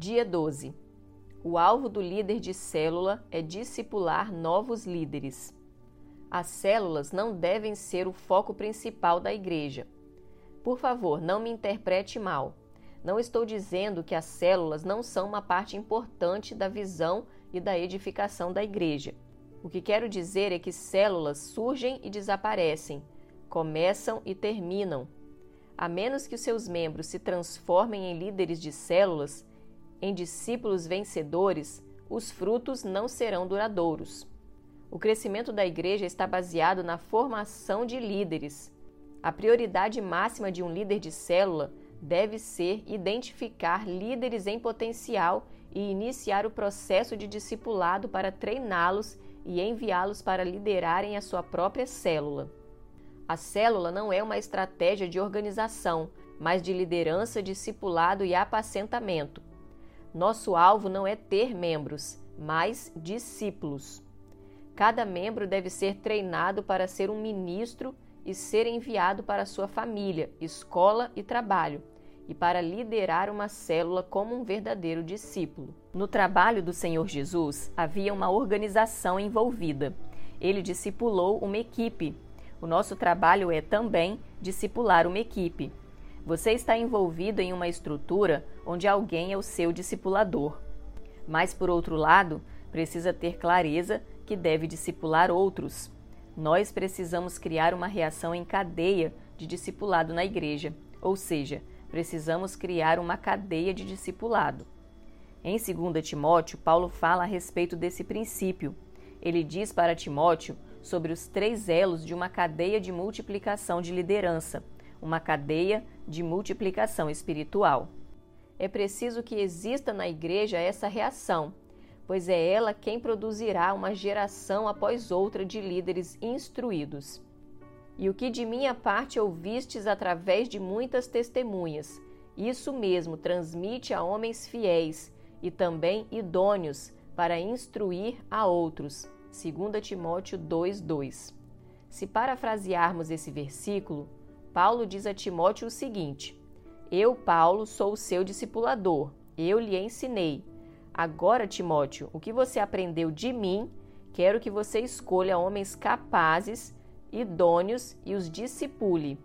Dia 12. O alvo do líder de célula é discipular novos líderes. As células não devem ser o foco principal da igreja. Por favor, não me interprete mal. Não estou dizendo que as células não são uma parte importante da visão e da edificação da igreja. O que quero dizer é que células surgem e desaparecem, começam e terminam. A menos que os seus membros se transformem em líderes de células, em discípulos vencedores, os frutos não serão duradouros. O crescimento da igreja está baseado na formação de líderes. A prioridade máxima de um líder de célula deve ser identificar líderes em potencial e iniciar o processo de discipulado para treiná-los e enviá-los para liderarem a sua própria célula. A célula não é uma estratégia de organização, mas de liderança, discipulado e apacentamento. Nosso alvo não é ter membros, mas discípulos. Cada membro deve ser treinado para ser um ministro e ser enviado para sua família, escola e trabalho, e para liderar uma célula como um verdadeiro discípulo. No trabalho do Senhor Jesus havia uma organização envolvida. Ele discipulou uma equipe. O nosso trabalho é também discipular uma equipe. Você está envolvido em uma estrutura onde alguém é o seu discipulador. Mas, por outro lado, precisa ter clareza que deve discipular outros. Nós precisamos criar uma reação em cadeia de discipulado na igreja, ou seja, precisamos criar uma cadeia de discipulado. Em 2 Timóteo, Paulo fala a respeito desse princípio. Ele diz para Timóteo sobre os três elos de uma cadeia de multiplicação de liderança, uma cadeia de multiplicação espiritual. É preciso que exista na igreja essa reação, pois é ela quem produzirá uma geração após outra de líderes instruídos. E o que de minha parte ouvistes através de muitas testemunhas, isso mesmo transmite a homens fiéis e também idôneos para instruir a outros. 2 Timóteo 2:2. Se parafrasearmos esse versículo, Paulo diz a Timóteo o seguinte: Eu, Paulo, sou o seu discipulador. Eu lhe ensinei. Agora, Timóteo, o que você aprendeu de mim, quero que você escolha homens capazes, idôneos e os discipule.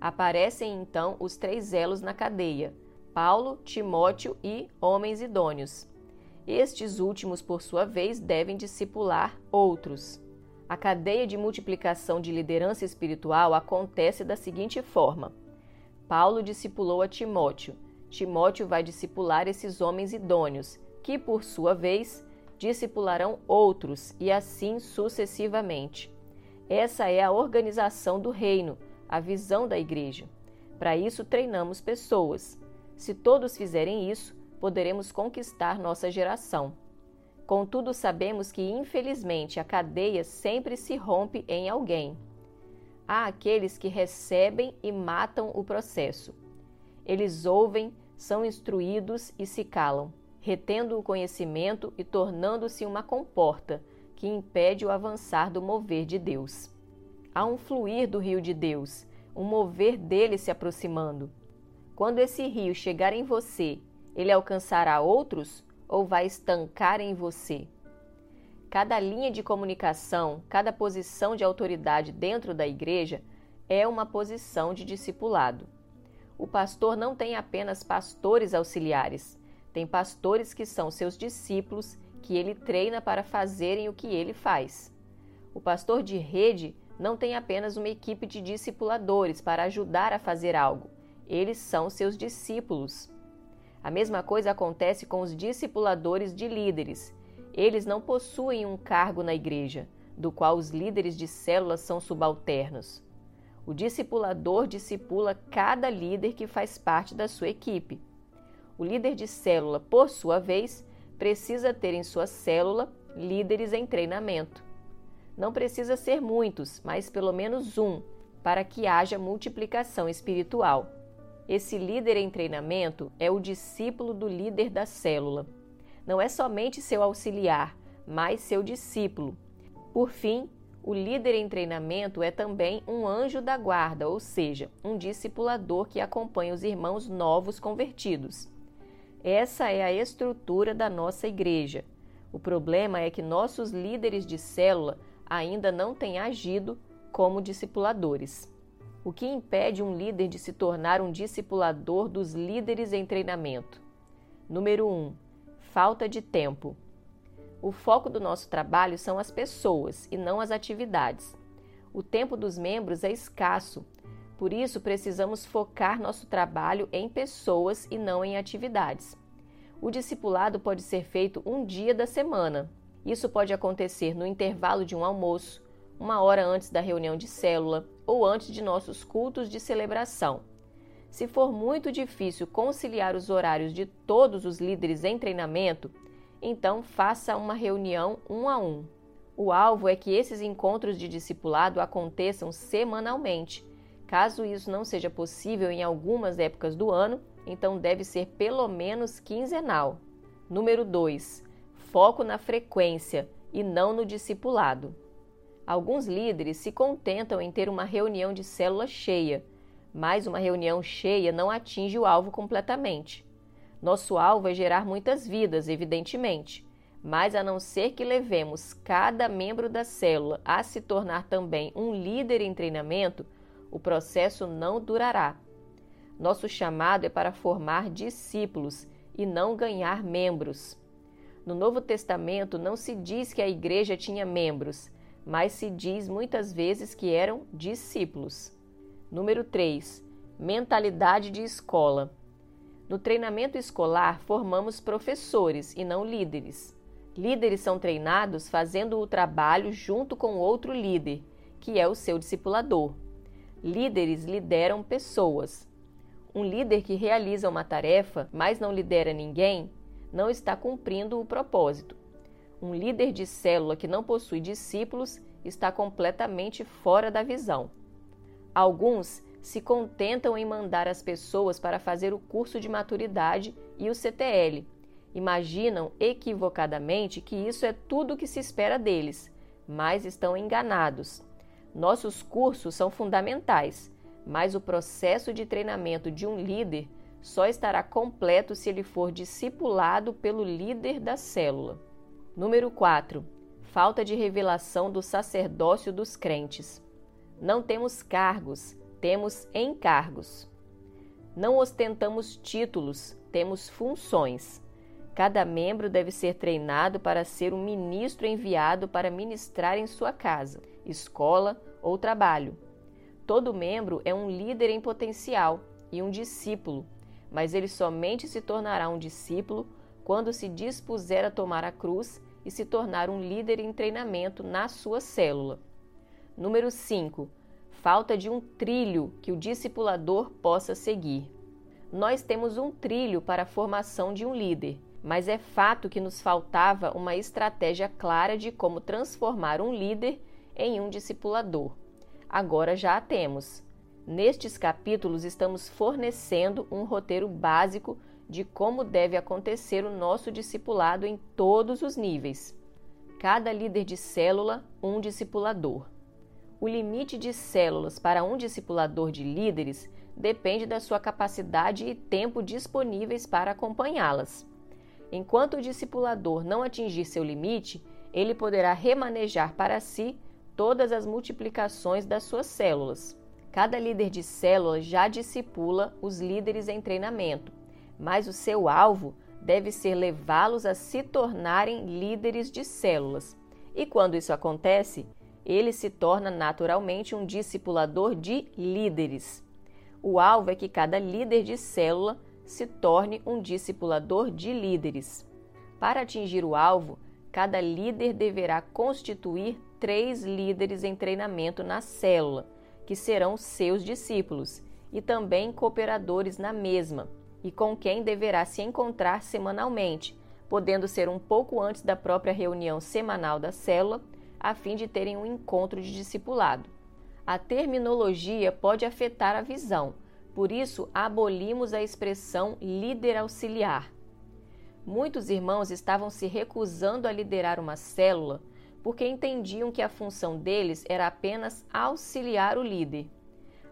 Aparecem então os três elos na cadeia: Paulo, Timóteo e homens idôneos. Estes últimos, por sua vez, devem discipular outros. A cadeia de multiplicação de liderança espiritual acontece da seguinte forma: Paulo discipulou a Timóteo. Timóteo vai discipular esses homens idôneos, que, por sua vez, discipularão outros, e assim sucessivamente. Essa é a organização do reino, a visão da igreja. Para isso, treinamos pessoas. Se todos fizerem isso, poderemos conquistar nossa geração. Contudo, sabemos que, infelizmente, a cadeia sempre se rompe em alguém. Há aqueles que recebem e matam o processo. Eles ouvem, são instruídos e se calam, retendo o conhecimento e tornando-se uma comporta que impede o avançar do mover de Deus. Há um fluir do rio de Deus, um mover dele se aproximando. Quando esse rio chegar em você, ele alcançará outros ou vai estancar em você? Cada linha de comunicação, cada posição de autoridade dentro da igreja é uma posição de discipulado. O pastor não tem apenas pastores auxiliares, tem pastores que são seus discípulos que ele treina para fazerem o que ele faz. O pastor de rede não tem apenas uma equipe de discipuladores para ajudar a fazer algo, eles são seus discípulos. A mesma coisa acontece com os discipuladores de líderes. Eles não possuem um cargo na igreja, do qual os líderes de células são subalternos. O discipulador discipula cada líder que faz parte da sua equipe. O líder de célula, por sua vez, precisa ter em sua célula líderes em treinamento. Não precisa ser muitos, mas pelo menos um, para que haja multiplicação espiritual. Esse líder em treinamento é o discípulo do líder da célula. Não é somente seu auxiliar, mas seu discípulo. Por fim, o líder em treinamento é também um anjo da guarda, ou seja, um discipulador que acompanha os irmãos novos convertidos. Essa é a estrutura da nossa igreja. O problema é que nossos líderes de célula ainda não têm agido como discipuladores. O que impede um líder de se tornar um discipulador dos líderes em treinamento? Número 1. Um, falta de tempo. O foco do nosso trabalho são as pessoas e não as atividades. O tempo dos membros é escasso, por isso precisamos focar nosso trabalho em pessoas e não em atividades. O discipulado pode ser feito um dia da semana. Isso pode acontecer no intervalo de um almoço, uma hora antes da reunião de célula ou antes de nossos cultos de celebração. Se for muito difícil conciliar os horários de todos os líderes em treinamento, então faça uma reunião um a um. O alvo é que esses encontros de discipulado aconteçam semanalmente. Caso isso não seja possível em algumas épocas do ano, então deve ser pelo menos quinzenal. Número 2. Foco na frequência e não no discipulado. Alguns líderes se contentam em ter uma reunião de célula cheia, mas uma reunião cheia não atinge o alvo completamente. Nosso alvo é gerar muitas vidas, evidentemente, mas a não ser que levemos cada membro da célula a se tornar também um líder em treinamento, o processo não durará. Nosso chamado é para formar discípulos e não ganhar membros. No Novo Testamento não se diz que a igreja tinha membros, mas se diz muitas vezes que eram discípulos. Número 3. Mentalidade de escola. No treinamento escolar, formamos professores e não líderes. Líderes são treinados fazendo o trabalho junto com outro líder, que é o seu discipulador. Líderes lideram pessoas. Um líder que realiza uma tarefa, mas não lidera ninguém, não está cumprindo o propósito. Um líder de célula que não possui discípulos está completamente fora da visão. Alguns se contentam em mandar as pessoas para fazer o curso de maturidade e o CTL. Imaginam equivocadamente que isso é tudo o que se espera deles, mas estão enganados. Nossos cursos são fundamentais, mas o processo de treinamento de um líder só estará completo se ele for discipulado pelo líder da célula. Número 4. Falta de revelação do sacerdócio dos crentes. Não temos cargos, temos encargos. Não ostentamos títulos, temos funções. Cada membro deve ser treinado para ser um ministro enviado para ministrar em sua casa, escola ou trabalho. Todo membro é um líder em potencial e um discípulo, mas ele somente se tornará um discípulo quando se dispuser a tomar a cruz e se tornar um líder em treinamento na sua célula. Número 5 falta de um trilho que o discipulador possa seguir. Nós temos um trilho para a formação de um líder, mas é fato que nos faltava uma estratégia clara de como transformar um líder em um discipulador. Agora já a temos. Nestes capítulos, estamos fornecendo um roteiro básico de como deve acontecer o nosso discipulado em todos os níveis. Cada líder de célula, um discipulador. O limite de células para um discipulador de líderes depende da sua capacidade e tempo disponíveis para acompanhá-las. Enquanto o discipulador não atingir seu limite, ele poderá remanejar para si todas as multiplicações das suas células. Cada líder de célula já discipula os líderes em treinamento, mas o seu alvo deve ser levá-los a se tornarem líderes de células. E quando isso acontece, ele se torna naturalmente um discipulador de líderes. O alvo é que cada líder de célula se torne um discipulador de líderes. Para atingir o alvo, cada líder deverá constituir três líderes em treinamento na célula, que serão seus discípulos, e também cooperadores na mesma, e com quem deverá se encontrar semanalmente, podendo ser um pouco antes da própria reunião semanal da célula a fim de terem um encontro de discipulado. A terminologia pode afetar a visão, por isso abolimos a expressão líder auxiliar. Muitos irmãos estavam se recusando a liderar uma célula porque entendiam que a função deles era apenas auxiliar o líder.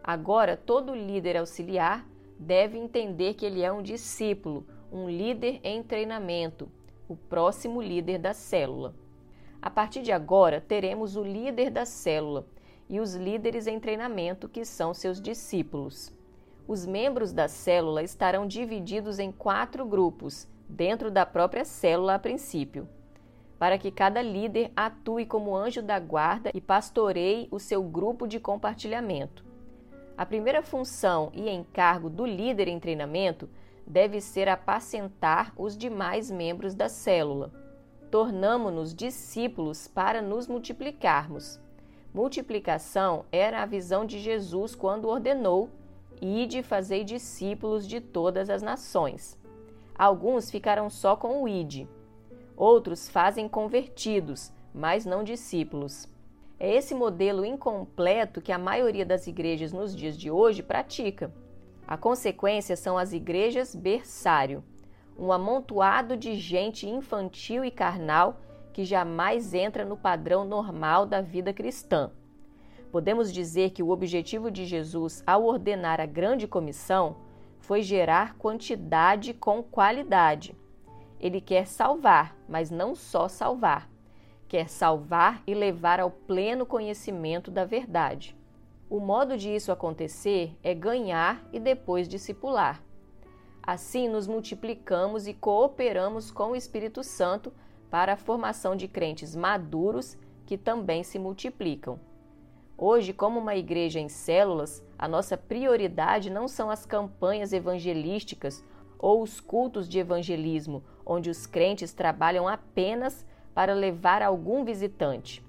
Agora, todo líder auxiliar deve entender que ele é um discípulo, um líder em treinamento, o próximo líder da célula. A partir de agora, teremos o líder da célula e os líderes em treinamento, que são seus discípulos. Os membros da célula estarão divididos em quatro grupos, dentro da própria célula a princípio, para que cada líder atue como anjo da guarda e pastoreie o seu grupo de compartilhamento. A primeira função e encargo do líder em treinamento deve ser apacentar os demais membros da célula. Tornamo-nos discípulos para nos multiplicarmos. Multiplicação era a visão de Jesus quando ordenou: Ide fazei discípulos de todas as nações. Alguns ficaram só com o ide. Outros fazem convertidos, mas não discípulos. É esse modelo incompleto que a maioria das igrejas nos dias de hoje pratica. A consequência são as igrejas berçário, um amontoado de gente infantil e carnal que jamais entra no padrão normal da vida cristã. Podemos dizer que o objetivo de Jesus ao ordenar a grande comissão foi gerar quantidade com qualidade. Ele quer salvar, mas não só salvar. Quer salvar e levar ao pleno conhecimento da verdade. O modo de isso acontecer é ganhar e depois discipular. Assim, nos multiplicamos e cooperamos com o Espírito Santo para a formação de crentes maduros que também se multiplicam. Hoje, como uma igreja em células, a nossa prioridade não são as campanhas evangelísticas ou os cultos de evangelismo, onde os crentes trabalham apenas para levar algum visitante.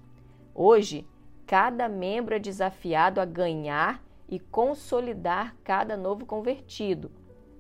Hoje, cada membro é desafiado a ganhar e consolidar cada novo convertido.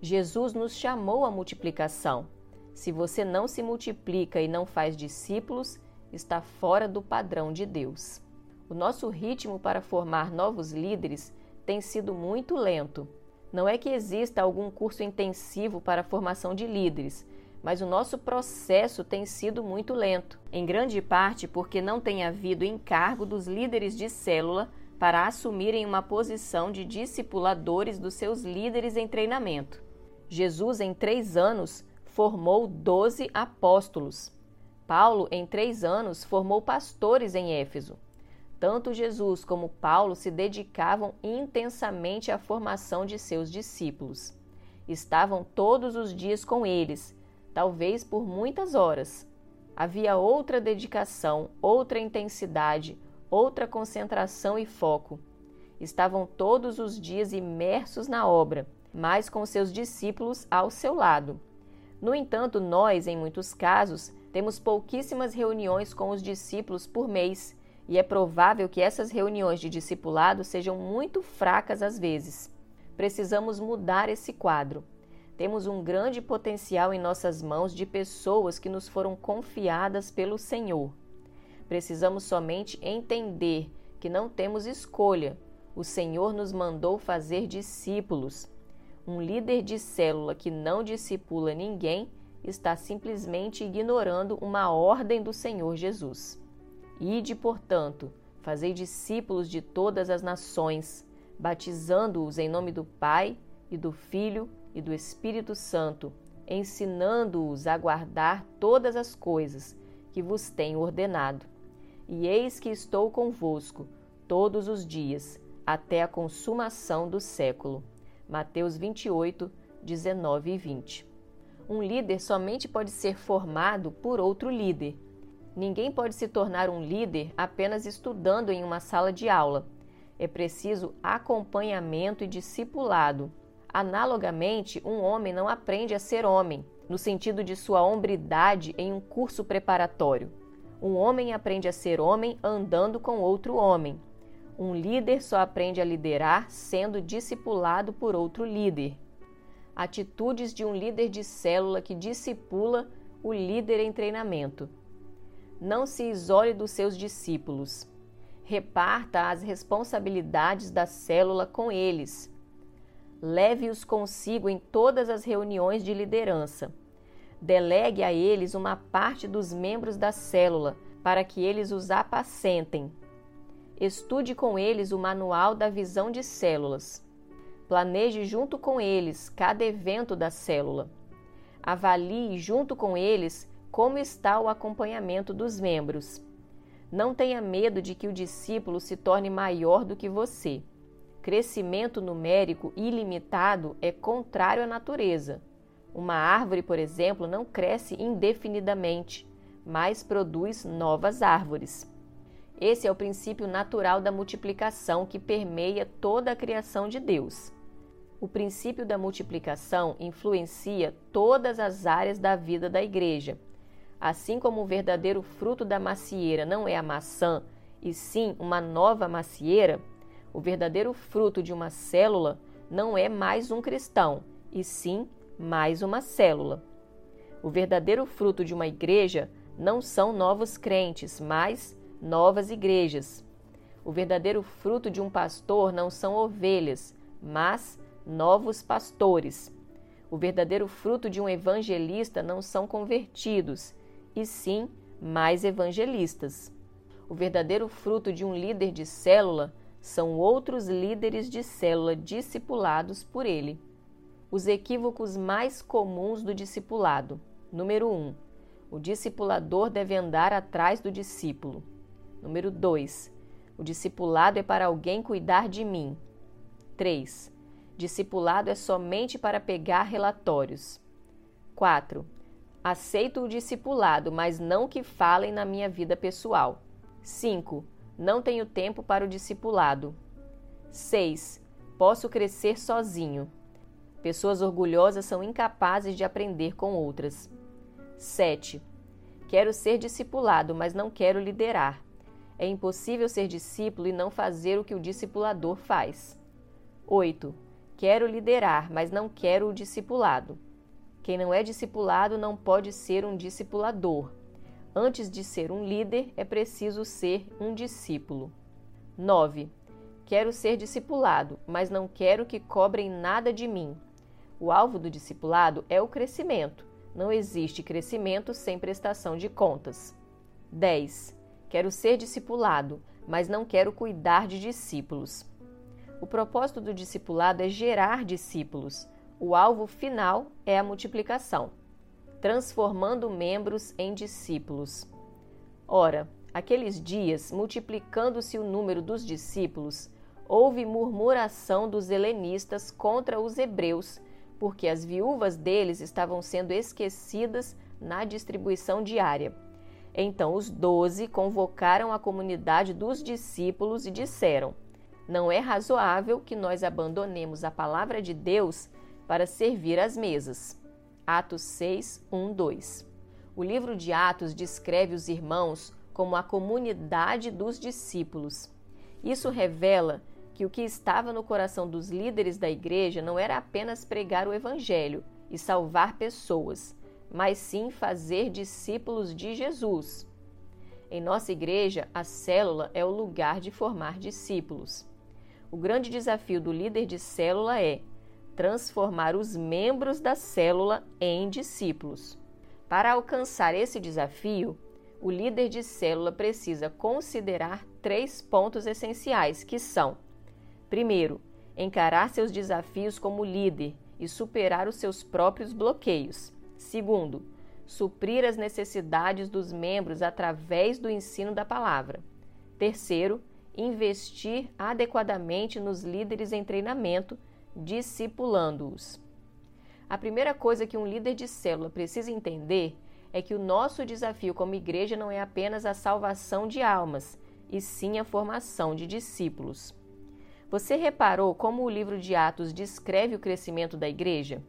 Jesus nos chamou à multiplicação. Se você não se multiplica e não faz discípulos, está fora do padrão de Deus. O nosso ritmo para formar novos líderes tem sido muito lento. Não é que exista algum curso intensivo para a formação de líderes, mas o nosso processo tem sido muito lento, em grande parte porque não tem havido encargo dos líderes de célula para assumirem uma posição de discipuladores dos seus líderes em treinamento. Jesus, em três anos, formou doze apóstolos. Paulo, em três anos, formou pastores em Éfeso. Tanto Jesus como Paulo se dedicavam intensamente à formação de seus discípulos. Estavam todos os dias com eles, talvez por muitas horas. Havia outra dedicação, outra intensidade, outra concentração e foco. Estavam todos os dias imersos na obra, mas com seus discípulos ao seu lado. No entanto, nós, em muitos casos, temos pouquíssimas reuniões com os discípulos por mês, e é provável que essas reuniões de discipulado sejam muito fracas às vezes. Precisamos mudar esse quadro. Temos um grande potencial em nossas mãos de pessoas que nos foram confiadas pelo Senhor. Precisamos somente entender que não temos escolha. O Senhor nos mandou fazer discípulos. Um líder de célula que não discipula ninguém está simplesmente ignorando uma ordem do Senhor Jesus. Ide, portanto, fazei discípulos de todas as nações, batizando-os em nome do Pai e do Filho e do Espírito Santo, ensinando-os a guardar todas as coisas que vos tenho ordenado. E eis que estou convosco todos os dias, até a consumação do século. Mateus 28, 19 e 20. Um líder somente pode ser formado por outro líder. Ninguém pode se tornar um líder apenas estudando em uma sala de aula. É preciso acompanhamento e discipulado. Analogamente, um homem não aprende a ser homem, no sentido de sua hombridade em um curso preparatório. Um homem aprende a ser homem andando com outro homem, um líder só aprende a liderar sendo discipulado por outro líder. Atitudes de um líder de célula que discipula o líder em treinamento. Não se isole dos seus discípulos. Reparta as responsabilidades da célula com eles. Leve-os consigo em todas as reuniões de liderança. Delegue a eles uma parte dos membros da célula para que eles os apacentem Estude com eles o manual da visão de células. Planeje junto com eles cada evento da célula. Avalie junto com eles como está o acompanhamento dos membros. Não tenha medo de que o discípulo se torne maior do que você. Crescimento numérico ilimitado é contrário à natureza. Uma árvore, por exemplo, não cresce indefinidamente, mas produz novas árvores. Esse é o princípio natural da multiplicação que permeia toda a criação de Deus. O princípio da multiplicação influencia todas as áreas da vida da igreja. Assim como o verdadeiro fruto da macieira não é a maçã, e sim uma nova macieira, o verdadeiro fruto de uma célula não é mais um cristão, e sim mais uma célula. O verdadeiro fruto de uma igreja não são novos crentes, mas novas igrejas. O verdadeiro fruto de um pastor não são ovelhas, mas novos pastores. O verdadeiro fruto de um evangelista não são convertidos, e sim mais evangelistas. O verdadeiro fruto de um líder de célula são outros líderes de célula discipulados por ele. Os equívocos mais comuns do discipulado. Número 1. Um, o discipulador deve andar atrás do discípulo. Número 2. O discipulado é para alguém cuidar de mim. 3. Discipulado é somente para pegar relatórios. 4. Aceito o discipulado, mas não que falem na minha vida pessoal. 5. Não tenho tempo para o discipulado. 6. Posso crescer sozinho. Pessoas orgulhosas são incapazes de aprender com outras. 7. Quero ser discipulado, mas não quero liderar. É impossível ser discípulo e não fazer o que o discipulador faz. 8. Quero liderar, mas não quero o discipulado. Quem não é discipulado não pode ser um discipulador. Antes de ser um líder, é preciso ser um discípulo. 9. Quero ser discipulado, mas não quero que cobrem nada de mim. O alvo do discipulado é o crescimento. Não existe crescimento sem prestação de contas. 10. Quero ser discipulado, mas não quero cuidar de discípulos. O propósito do discipulado é gerar discípulos. O alvo final é a multiplicação, transformando membros em discípulos. Ora, aqueles dias, multiplicando-se o número dos discípulos, houve murmuração dos helenistas contra os hebreus, porque as viúvas deles estavam sendo esquecidas na distribuição diária. Então os doze convocaram a comunidade dos discípulos e disseram: não é razoável que nós abandonemos a palavra de Deus para servir às mesas. Atos 6, 1, 2. O livro de Atos descreve os irmãos como a comunidade dos discípulos. Isso revela que o que estava no coração dos líderes da igreja não era apenas pregar o evangelho e salvar pessoas, mas sim fazer discípulos de Jesus. Em nossa igreja, a célula é o lugar de formar discípulos. O grande desafio do líder de célula é transformar os membros da célula em discípulos. Para alcançar esse desafio, o líder de célula precisa considerar três pontos essenciais, que são: primeiro, encarar seus desafios como líder e superar os seus próprios bloqueios. Segundo, suprir as necessidades dos membros através do ensino da palavra. Terceiro, investir adequadamente nos líderes em treinamento, discipulando-os. A primeira coisa que um líder de célula precisa entender é que o nosso desafio como igreja não é apenas a salvação de almas, e sim a formação de discípulos. Você reparou como o livro de Atos descreve o crescimento da igreja?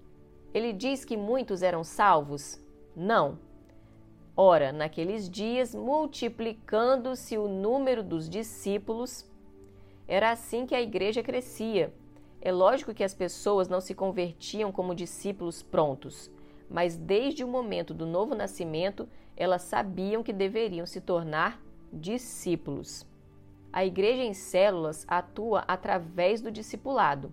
Ele diz que muitos eram salvos? Não. Ora, naqueles dias, multiplicando-se o número dos discípulos, era assim que a igreja crescia. É lógico que as pessoas não se convertiam como discípulos prontos, mas desde o momento do novo nascimento, elas sabiam que deveriam se tornar discípulos. A igreja em células atua através do discipulado.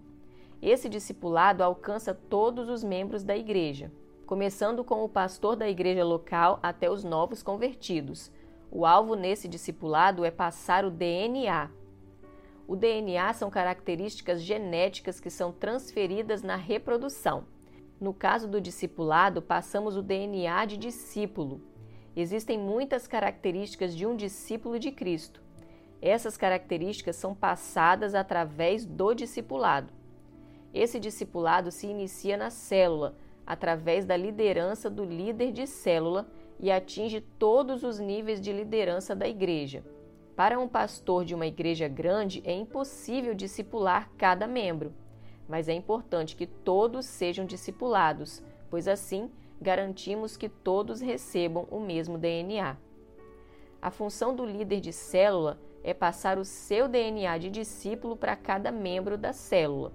Esse discipulado alcança todos os membros da igreja começando com o pastor da igreja local até os novos convertidos. O alvo nesse discipulado é passar o DNA. O DNA são características genéticas que são transferidas na reprodução. No caso do discipulado, passamos o DNA de discípulo. Existem muitas características de um discípulo de Cristo. Essas características são passadas através do discipulado. Esse discipulado se inicia na célula, através da liderança do líder de célula e atinge todos os níveis de liderança da igreja. Para um pastor de uma igreja grande, é impossível discipular cada membro, mas é importante que todos sejam discipulados, pois assim garantimos que todos recebam o mesmo DNA. A função do líder de célula é passar o seu DNA de discípulo para cada membro da célula.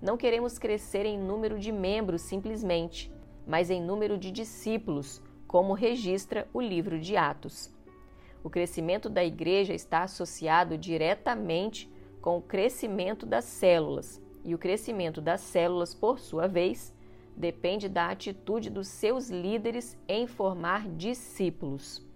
Não queremos crescer em número de membros simplesmente, mas em número de discípulos, como registra o livro de Atos. O crescimento da igreja está associado diretamente com o crescimento das células, e o crescimento das células, por sua vez, depende da atitude dos seus líderes em formar discípulos.